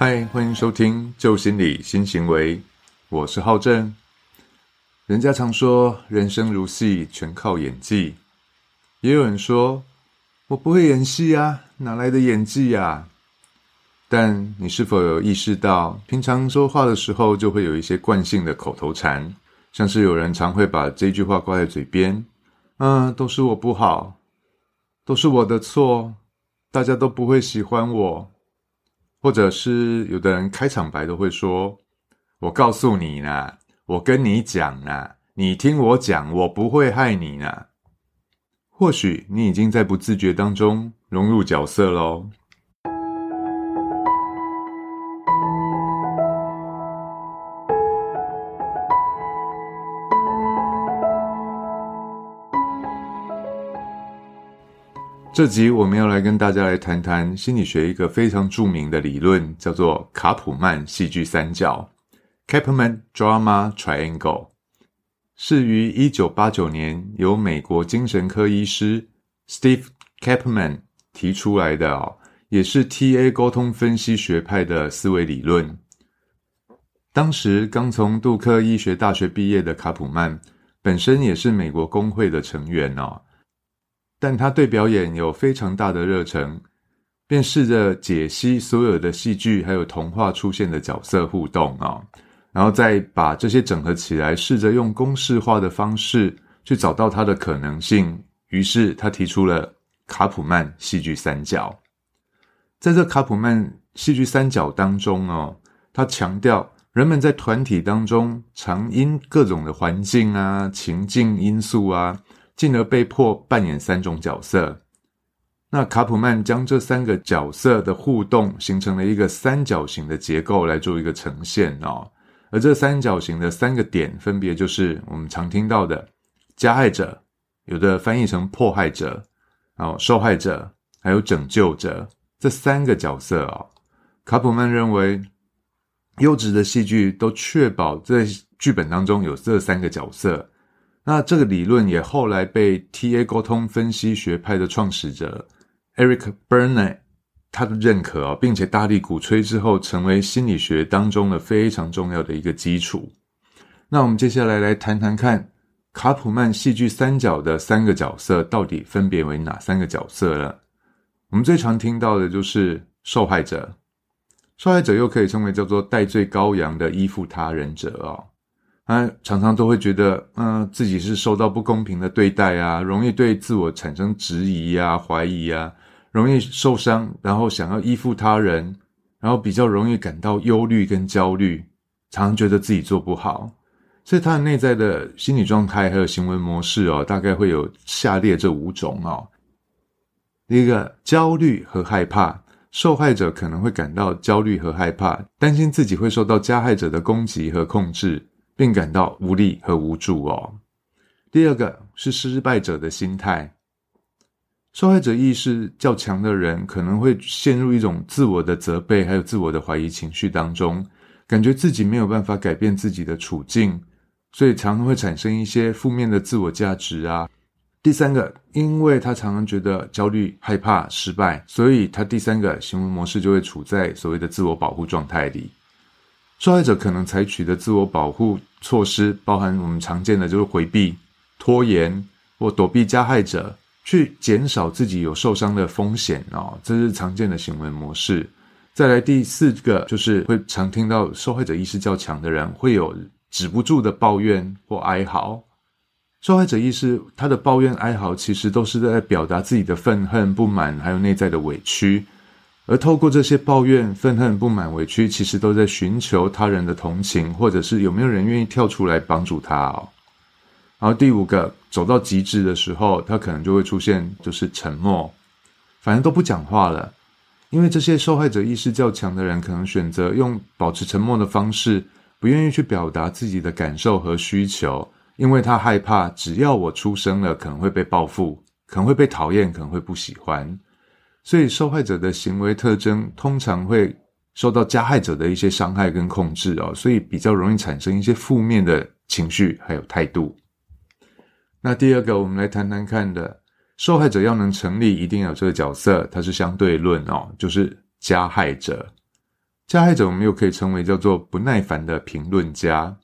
嗨，欢迎收听旧心理新行为，我是浩正。人家常说人生如戏，全靠演技。也有人说我不会演戏啊，哪来的演技呀？但你是否有意识到，平常说话的时候就会有一些惯性的口头禅，像是有人常会把这句话挂在嘴边：“嗯，都是我不好，都是我的错，大家都不会喜欢我。”或者是有的人开场白都会说：“我告诉你啦，我跟你讲啦，你听我讲，我不会害你啦。”或许你已经在不自觉当中融入角色喽。这集我们要来跟大家来谈谈心理学一个非常著名的理论，叫做卡普曼戏剧三角 （Capeman Drama Triangle），是于一九八九年由美国精神科医师 Steve Capeman 提出来的哦，也是 TA 沟通分析学派的思维理论。当时刚从杜克医学大学毕业的卡普曼，本身也是美国工会的成员哦。但他对表演有非常大的热忱，便试着解析所有的戏剧还有童话出现的角色互动啊，然后再把这些整合起来，试着用公式化的方式去找到它的可能性。于是他提出了卡普曼戏剧三角。在这卡普曼戏剧三角当中哦，他强调人们在团体当中常因各种的环境啊、情境因素啊。进而被迫扮演三种角色。那卡普曼将这三个角色的互动形成了一个三角形的结构来做一个呈现哦。而这三角形的三个点分别就是我们常听到的加害者，有的翻译成迫害者，然后受害者，还有拯救者这三个角色哦。卡普曼认为，优质的戏剧都确保在剧本当中有这三个角色。那这个理论也后来被 TA 沟通分析学派的创始者 Eric Berne 他的认可啊，并且大力鼓吹之后，成为心理学当中的非常重要的一个基础。那我们接下来来谈谈看卡普曼戏剧三角的三个角色到底分别为哪三个角色了。我们最常听到的就是受害者，受害者又可以称为叫做戴罪羔羊的依附他人者哦。啊常常都会觉得，嗯，自己是受到不公平的对待啊，容易对自我产生质疑啊、怀疑啊，容易受伤，然后想要依附他人，然后比较容易感到忧虑跟焦虑，常常觉得自己做不好，所以他的内在的心理状态还有行为模式哦，大概会有下列这五种哦。第一个，焦虑和害怕，受害者可能会感到焦虑和害怕，担心自己会受到加害者的攻击和控制。并感到无力和无助哦。第二个是失败者的心态，受害者意识较强的人可能会陷入一种自我的责备还有自我的怀疑情绪当中，感觉自己没有办法改变自己的处境，所以常常会产生一些负面的自我价值啊。第三个，因为他常常觉得焦虑、害怕失败，所以他第三个行为模式就会处在所谓的自我保护状态里。受害者可能采取的自我保护措施，包含我们常见的就是回避、拖延或躲避加害者，去减少自己有受伤的风险哦，这是常见的行为模式。再来第四个，就是会常听到受害者意识较强的人会有止不住的抱怨或哀嚎。受害者意识他的抱怨哀嚎，其实都是在表达自己的愤恨、不满，还有内在的委屈。而透过这些抱怨、愤恨、不满、委屈，其实都在寻求他人的同情，或者是有没有人愿意跳出来帮助他哦。然后第五个，走到极致的时候，他可能就会出现就是沉默，反正都不讲话了。因为这些受害者意识较强的人，可能选择用保持沉默的方式，不愿意去表达自己的感受和需求，因为他害怕，只要我出声了，可能会被报复，可能会被讨厌，可能会不喜欢。所以，受害者的行为特征通常会受到加害者的一些伤害跟控制哦，所以比较容易产生一些负面的情绪还有态度。那第二个，我们来谈谈看的，受害者要能成立，一定要有这个角色，它是相对论哦，就是加害者。加害者我们又可以称为叫做不耐烦的评论家。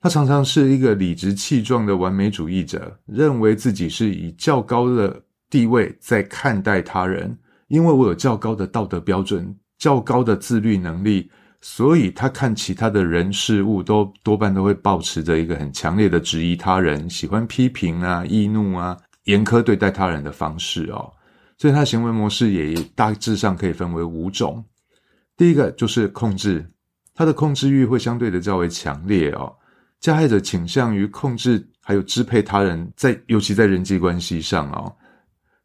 他常常是一个理直气壮的完美主义者，认为自己是以较高的地位在看待他人，因为我有较高的道德标准、较高的自律能力，所以他看其他的人事物都多半都会保持着一个很强烈的质疑他人、喜欢批评啊、易怒啊、严苛对待他人的方式哦。所以他行为模式也大致上可以分为五种。第一个就是控制，他的控制欲会相对的较为强烈哦。加害者倾向于控制，还有支配他人，在尤其在人际关系上哦，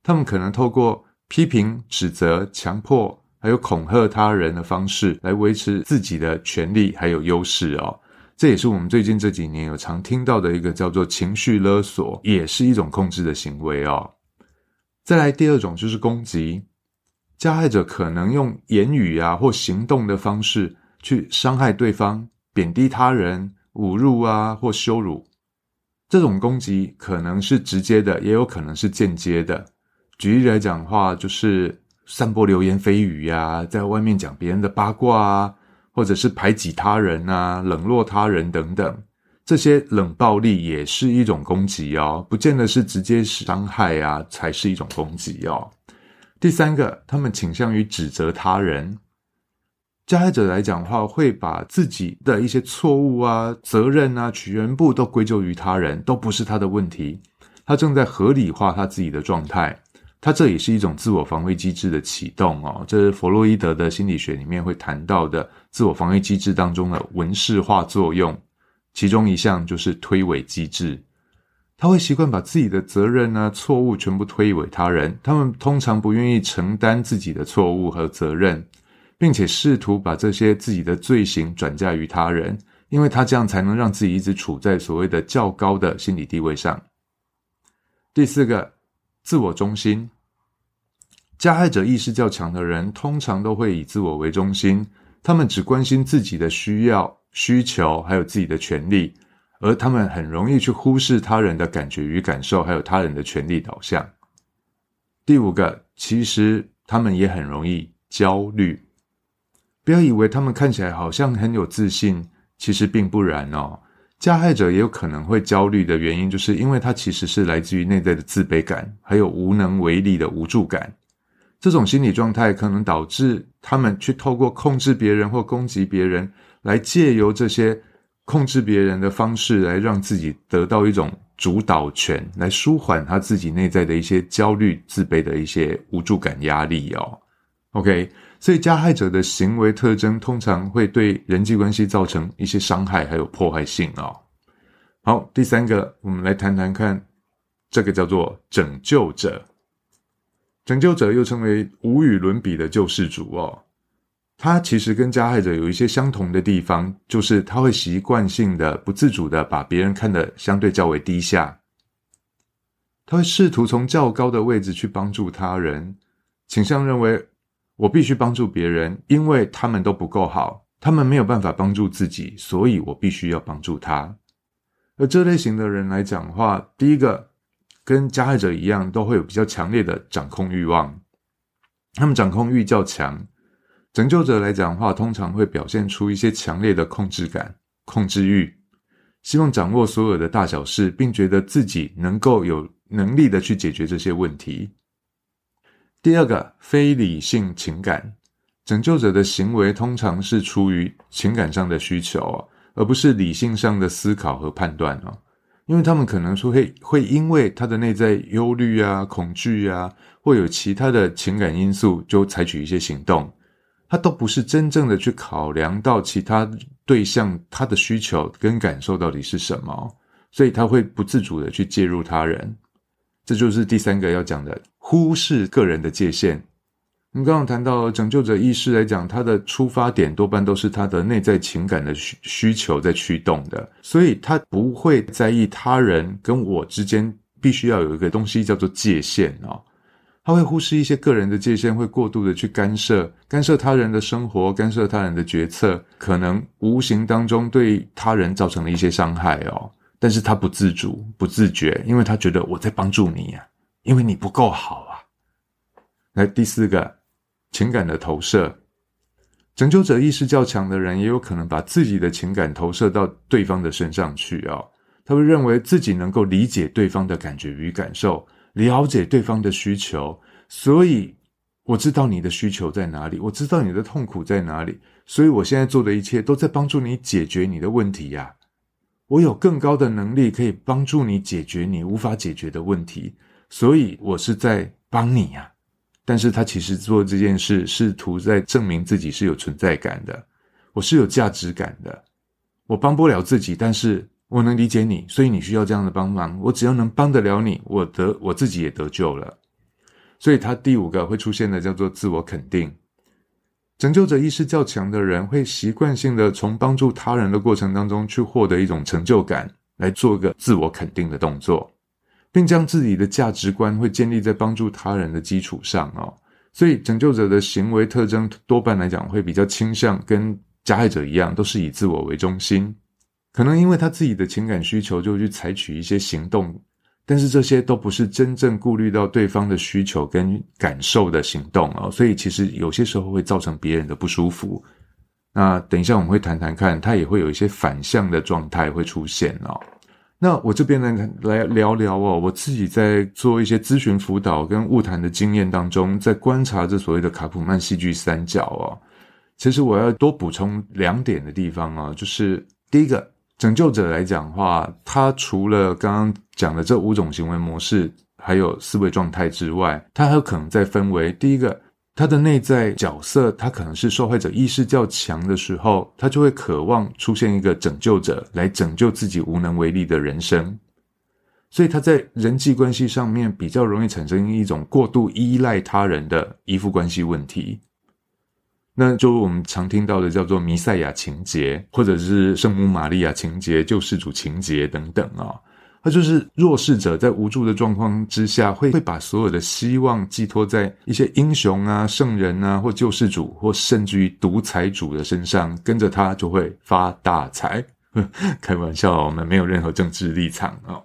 他们可能透过批评、指责、强迫，还有恐吓他人的方式来维持自己的权利还有优势哦。这也是我们最近这几年有常听到的一个叫做情绪勒索，也是一种控制的行为哦。再来第二种就是攻击，加害者可能用言语啊或行动的方式去伤害对方，贬低他人。侮辱啊，或羞辱，这种攻击可能是直接的，也有可能是间接的。举例来讲的话，就是散播流言蜚语呀，在外面讲别人的八卦啊，或者是排挤他人啊，冷落他人等等，这些冷暴力也是一种攻击哦，不见得是直接伤害啊，才是一种攻击哦。第三个，他们倾向于指责他人。加害者来讲的话，会把自己的一些错误啊、责任啊，全部都归咎于他人，都不是他的问题。他正在合理化他自己的状态，他这也是一种自我防卫机制的启动哦。这是弗洛伊德的心理学里面会谈到的自我防卫机制当中的文式化作用，其中一项就是推诿机制。他会习惯把自己的责任啊、错误全部推诿他人，他们通常不愿意承担自己的错误和责任。并且试图把这些自己的罪行转嫁于他人，因为他这样才能让自己一直处在所谓的较高的心理地位上。第四个，自我中心，加害者意识较强的人通常都会以自我为中心，他们只关心自己的需要、需求，还有自己的权利，而他们很容易去忽视他人的感觉与感受，还有他人的权利导向。第五个，其实他们也很容易焦虑。不要以为他们看起来好像很有自信，其实并不然哦。加害者也有可能会焦虑的原因，就是因为他其实是来自于内在的自卑感，还有无能为力的无助感。这种心理状态可能导致他们去透过控制别人或攻击别人，来借由这些控制别人的方式，来让自己得到一种主导权，来舒缓他自己内在的一些焦虑、自卑的一些无助感、压力哦。OK。所以，加害者的行为特征通常会对人际关系造成一些伤害，还有破坏性哦。好，第三个，我们来谈谈看，这个叫做拯救者。拯救者又称为无与伦比的救世主哦。他其实跟加害者有一些相同的地方，就是他会习惯性的、不自主的把别人看得相对较为低下。他会试图从较高的位置去帮助他人，倾向认为。我必须帮助别人，因为他们都不够好，他们没有办法帮助自己，所以我必须要帮助他。而这类型的人来讲的话，第一个跟加害者一样，都会有比较强烈的掌控欲望，他们掌控欲较强。拯救者来讲的话，通常会表现出一些强烈的控制感、控制欲，希望掌握所有的大小事，并觉得自己能够有能力的去解决这些问题。第二个非理性情感，拯救者的行为通常是出于情感上的需求，而不是理性上的思考和判断哦。因为他们可能说会会因为他的内在忧虑啊、恐惧啊，或有其他的情感因素，就采取一些行动。他都不是真正的去考量到其他对象他的需求跟感受到底是什么，所以他会不自主的去介入他人。这就是第三个要讲的。忽视个人的界限。我们刚刚谈到拯救者意识来讲，他的出发点多半都是他的内在情感的需需求在驱动的，所以他不会在意他人跟我之间必须要有一个东西叫做界限哦。他会忽视一些个人的界限，会过度的去干涉干涉他人的生活，干涉他人的决策，可能无形当中对他人造成了一些伤害哦。但是他不自主、不自觉，因为他觉得我在帮助你呀。因为你不够好啊！来第四个，情感的投射，拯救者意识较强的人，也有可能把自己的情感投射到对方的身上去啊。他会认为自己能够理解对方的感觉与感受，了解对方的需求，所以我知道你的需求在哪里，我知道你的痛苦在哪里，所以我现在做的一切都在帮助你解决你的问题呀。我有更高的能力可以帮助你解决你无法解决的问题，所以我是在帮你呀。但是他其实做这件事，试图在证明自己是有存在感的，我是有价值感的。我帮不了自己，但是我能理解你，所以你需要这样的帮忙。我只要能帮得了你，我得我自己也得救了。所以他第五个会出现的叫做自我肯定。拯救者意识较强的人会习惯性的从帮助他人的过程当中去获得一种成就感，来做个自我肯定的动作。并将自己的价值观会建立在帮助他人的基础上哦，所以拯救者的行为特征多半来讲会比较倾向跟加害者一样，都是以自我为中心。可能因为他自己的情感需求，就去采取一些行动，但是这些都不是真正顾虑到对方的需求跟感受的行动哦，所以其实有些时候会造成别人的不舒服。那等一下我们会谈谈看，他也会有一些反向的状态会出现哦。那我这边呢，来聊聊哦，我自己在做一些咨询辅导跟物谈的经验当中，在观察这所谓的卡普曼戏剧三角哦。其实我要多补充两点的地方啊，就是第一个，拯救者来讲话，他除了刚刚讲的这五种行为模式，还有思维状态之外，他还有可能再分为第一个。他的内在角色，他可能是受害者意识较强的时候，他就会渴望出现一个拯救者来拯救自己无能为力的人生，所以他在人际关系上面比较容易产生一种过度依赖他人的依附关系问题。那就我们常听到的叫做弥赛亚情节，或者是圣母玛利亚情节、救世主情节等等啊。他就是弱势者在无助的状况之下，会会把所有的希望寄托在一些英雄啊、圣人啊，或救世主，或甚至于独裁主的身上，跟着他就会发大财。开玩笑，我们没有任何政治立场啊。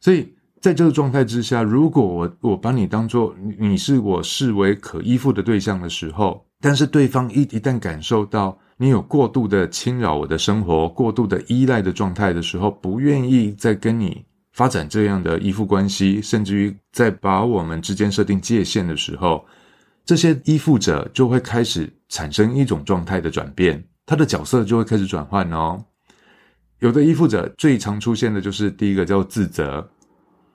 所以在这个状态之下，如果我我把你当做你是我视为可依附的对象的时候，但是对方一一旦感受到你有过度的侵扰我的生活、过度的依赖的状态的时候，不愿意再跟你。发展这样的依附关系，甚至于在把我们之间设定界限的时候，这些依附者就会开始产生一种状态的转变，他的角色就会开始转换哦。有的依附者最常出现的就是第一个叫自责，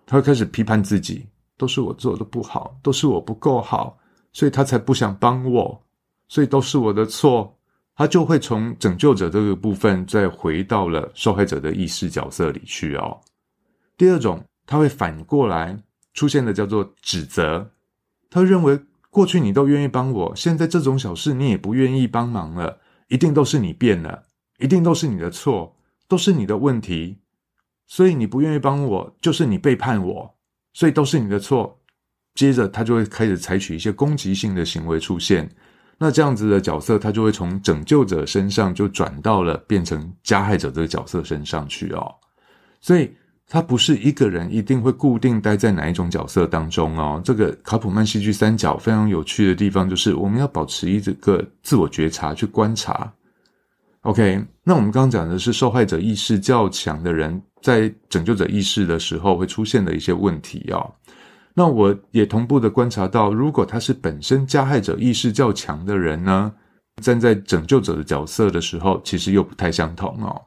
他会开始批判自己，都是我做的不好，都是我不够好，所以他才不想帮我，所以都是我的错。他就会从拯救者这个部分再回到了受害者的意识角色里去哦。第二种，他会反过来出现的叫做指责，他认为过去你都愿意帮我，现在这种小事你也不愿意帮忙了，一定都是你变了，一定都是你的错，都是你的问题，所以你不愿意帮我，就是你背叛我，所以都是你的错。接着他就会开始采取一些攻击性的行为出现，那这样子的角色，他就会从拯救者身上就转到了变成加害者这个角色身上去哦，所以。他不是一个人一定会固定待在哪一种角色当中哦。这个卡普曼戏剧三角非常有趣的地方，就是我们要保持一个自我觉察去观察。OK，那我们刚刚讲的是受害者意识较强的人在拯救者意识的时候会出现的一些问题哦。那我也同步的观察到，如果他是本身加害者意识较强的人呢，站在拯救者的角色的时候，其实又不太相同哦。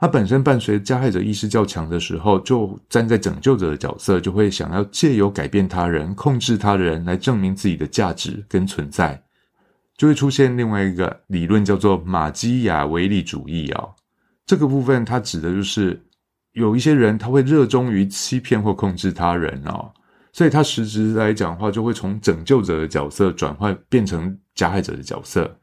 他本身伴随加害者意识较强的时候，就站在拯救者的角色，就会想要借由改变他人、控制他人来证明自己的价值跟存在，就会出现另外一个理论，叫做马基雅维利主义啊。这个部分它指的就是有一些人他会热衷于欺骗或控制他人哦，所以他实质来讲的话就会从拯救者的角色转换变成加害者的角色，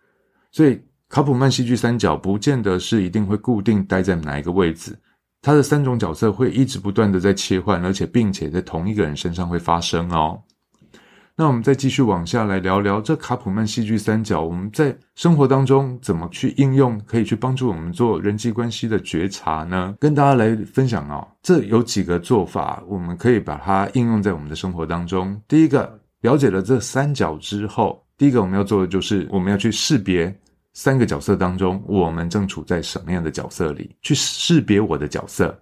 所以。卡普曼戏剧三角不见得是一定会固定待在哪一个位置，他的三种角色会一直不断的在切换，而且并且在同一个人身上会发生哦。那我们再继续往下来聊聊这卡普曼戏剧三角，我们在生活当中怎么去应用，可以去帮助我们做人际关系的觉察呢？跟大家来分享哦，这有几个做法，我们可以把它应用在我们的生活当中。第一个，了解了这三角之后，第一个我们要做的就是我们要去识别。三个角色当中，我们正处在什么样的角色里，去识别我的角色。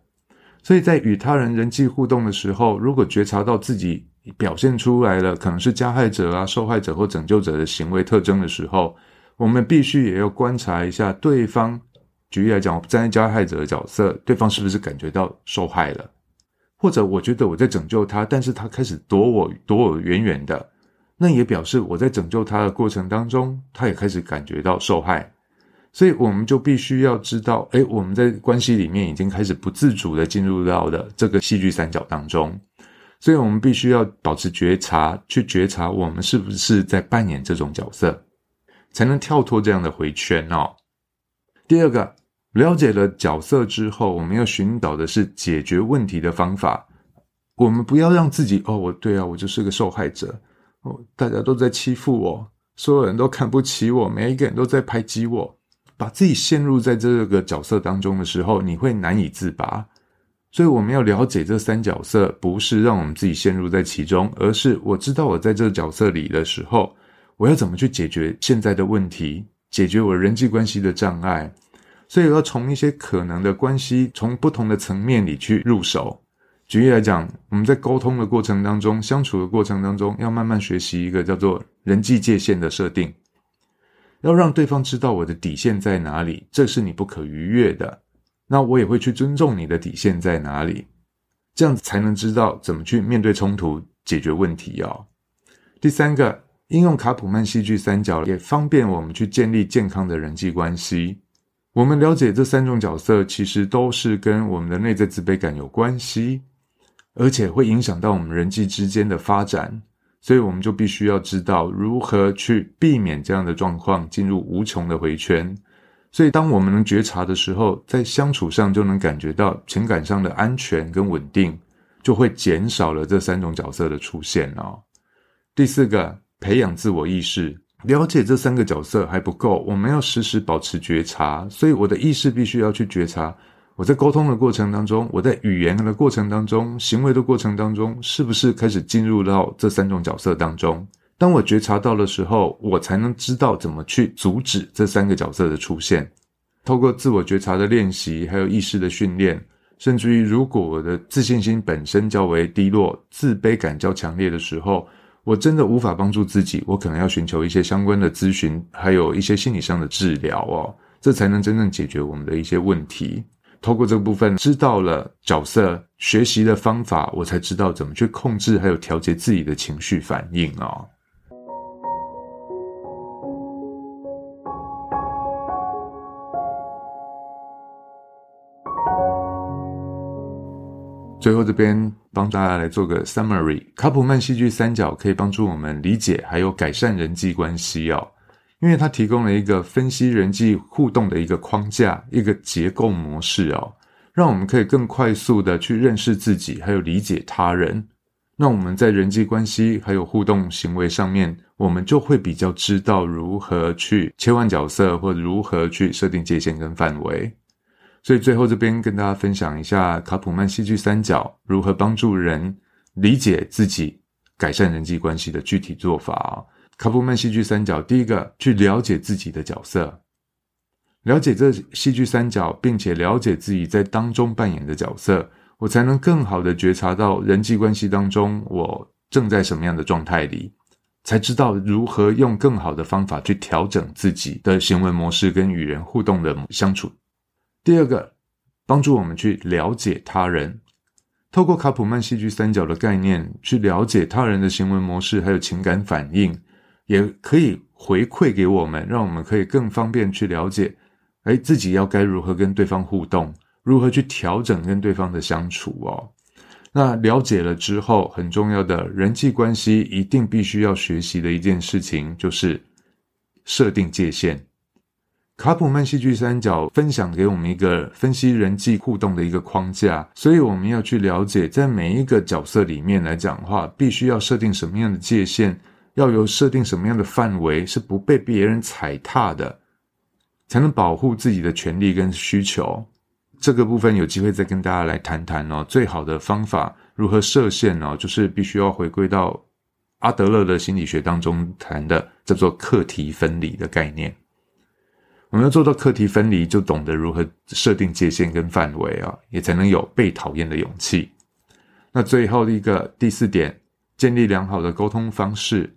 所以在与他人人际互动的时候，如果觉察到自己表现出来了可能是加害者啊、受害者或拯救者的行为特征的时候，我们必须也要观察一下对方。举例来讲，我站在加害者的角色，对方是不是感觉到受害了？或者我觉得我在拯救他，但是他开始躲我，躲我远远的。那也表示我在拯救他的过程当中，他也开始感觉到受害，所以我们就必须要知道，哎，我们在关系里面已经开始不自主的进入到的这个戏剧三角当中，所以我们必须要保持觉察，去觉察我们是不是在扮演这种角色，才能跳脱这样的回圈哦。第二个，了解了角色之后，我们要寻找的是解决问题的方法，我们不要让自己哦，我对啊，我就是个受害者。哦，大家都在欺负我，所有人都看不起我，每一个人都在排挤我，把自己陷入在这个角色当中的时候，你会难以自拔。所以我们要了解这三角色，不是让我们自己陷入在其中，而是我知道我在这个角色里的时候，我要怎么去解决现在的问题，解决我人际关系的障碍。所以要从一些可能的关系，从不同的层面里去入手。举例来讲，我们在沟通的过程当中，相处的过程当中，要慢慢学习一个叫做人际界限的设定，要让对方知道我的底线在哪里，这是你不可逾越的。那我也会去尊重你的底线在哪里，这样才能知道怎么去面对冲突、解决问题哦。第三个，应用卡普曼戏剧三角，也方便我们去建立健康的人际关系。我们了解这三种角色，其实都是跟我们的内在自卑感有关系。而且会影响到我们人际之间的发展，所以我们就必须要知道如何去避免这样的状况进入无穷的回圈。所以，当我们能觉察的时候，在相处上就能感觉到情感上的安全跟稳定，就会减少了这三种角色的出现哦。第四个，培养自我意识，了解这三个角色还不够，我们要时时保持觉察。所以，我的意识必须要去觉察。我在沟通的过程当中，我在语言的过程当中，行为的过程当中，是不是开始进入到这三种角色当中？当我觉察到的时候，我才能知道怎么去阻止这三个角色的出现。透过自我觉察的练习，还有意识的训练，甚至于如果我的自信心本身较为低落，自卑感较强烈的时候，我真的无法帮助自己，我可能要寻求一些相关的咨询，还有一些心理上的治疗哦，这才能真正解决我们的一些问题。透过这个部分，知道了角色学习的方法，我才知道怎么去控制还有调节自己的情绪反应啊。最后这边帮大家来做个 summary，卡普曼戏剧三角可以帮助我们理解还有改善人际关系哦。因为它提供了一个分析人际互动的一个框架、一个结构模式哦，让我们可以更快速的去认识自己，还有理解他人。那我们在人际关系还有互动行为上面，我们就会比较知道如何去切换角色，或如何去设定界限跟范围。所以最后这边跟大家分享一下卡普曼戏剧三角如何帮助人理解自己、改善人际关系的具体做法啊。卡普曼戏剧三角，第一个去了解自己的角色，了解这戏剧三角，并且了解自己在当中扮演的角色，我才能更好的觉察到人际关系当中我正在什么样的状态里，才知道如何用更好的方法去调整自己的行为模式跟与人互动的相处。第二个，帮助我们去了解他人。透过卡普曼戏剧三角的概念，去了解他人的行为模式还有情感反应。也可以回馈给我们，让我们可以更方便去了解，哎，自己要该如何跟对方互动，如何去调整跟对方的相处哦。那了解了之后，很重要的人际关系一定必须要学习的一件事情，就是设定界限。卡普曼戏剧三角分享给我们一个分析人际互动的一个框架，所以我们要去了解，在每一个角色里面来讲话，必须要设定什么样的界限。要有设定什么样的范围是不被别人踩踏的，才能保护自己的权利跟需求。这个部分有机会再跟大家来谈谈哦。最好的方法如何设限呢？就是必须要回归到阿德勒的心理学当中谈的叫做课题分离的概念。我们要做到课题分离，就懂得如何设定界限跟范围啊，也才能有被讨厌的勇气。那最后一个第四点，建立良好的沟通方式。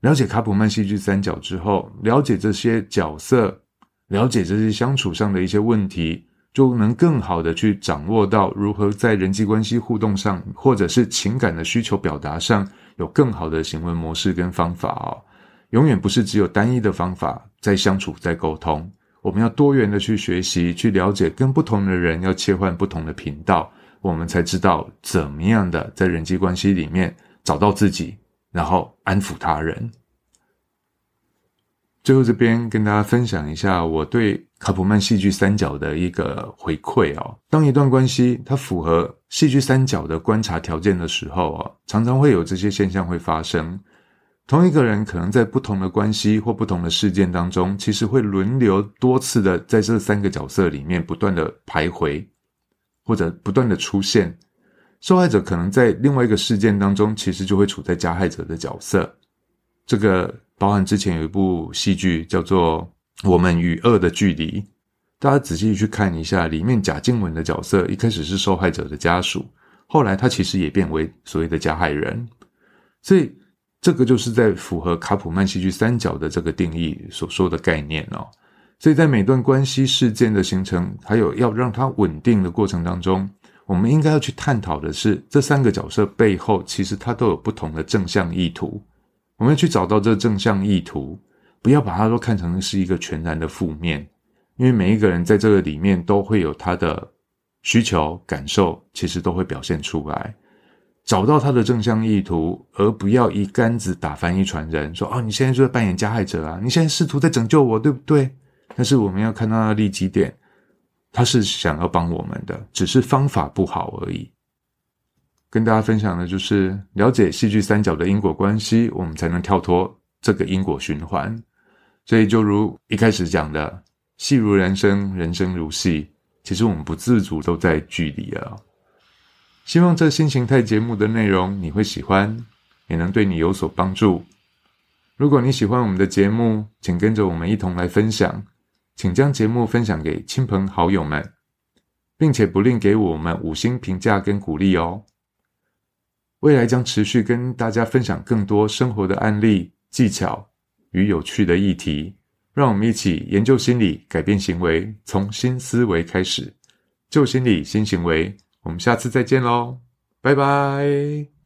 了解卡普曼戏剧三角之后，了解这些角色，了解这些相处上的一些问题，就能更好的去掌握到如何在人际关系互动上，或者是情感的需求表达上，有更好的行为模式跟方法哦。永远不是只有单一的方法在相处在沟通，我们要多元的去学习，去了解跟不同的人要切换不同的频道，我们才知道怎么样的在人际关系里面找到自己，然后安抚他人。最后这边跟大家分享一下我对卡普曼戏剧三角的一个回馈哦。当一段关系它符合戏剧三角的观察条件的时候啊，常常会有这些现象会发生。同一个人可能在不同的关系或不同的事件当中，其实会轮流多次的在这三个角色里面不断的徘徊，或者不断的出现。受害者可能在另外一个事件当中，其实就会处在加害者的角色。这个包含之前有一部戏剧叫做《我们与恶的距离》，大家仔细去看一下，里面贾静雯的角色一开始是受害者的家属，后来他其实也变为所谓的加害人，所以。这个就是在符合卡普曼戏剧三角的这个定义所说的概念哦，所以在每段关系事件的形成，还有要让它稳定的过程当中，我们应该要去探讨的是这三个角色背后其实它都有不同的正向意图，我们要去找到这正向意图，不要把它都看成是一个全然的负面，因为每一个人在这个里面都会有他的需求感受，其实都会表现出来。找到他的正向意图，而不要一竿子打翻一船人。说：“哦，你现在就在扮演加害者啊！你现在试图在拯救我，对不对？”但是我们要看到他的利基点，他是想要帮我们的，只是方法不好而已。跟大家分享的就是了解戏剧三角的因果关系，我们才能跳脱这个因果循环。所以，就如一开始讲的，戏如人生，人生如戏，其实我们不自主都在剧里了。希望这新形态节目的内容你会喜欢，也能对你有所帮助。如果你喜欢我们的节目，请跟着我们一同来分享，请将节目分享给亲朋好友们，并且不吝给我们五星评价跟鼓励哦。未来将持续跟大家分享更多生活的案例、技巧与有趣的议题，让我们一起研究心理，改变行为，从新思维开始，旧心理新行为。我们下次再见喽，拜拜。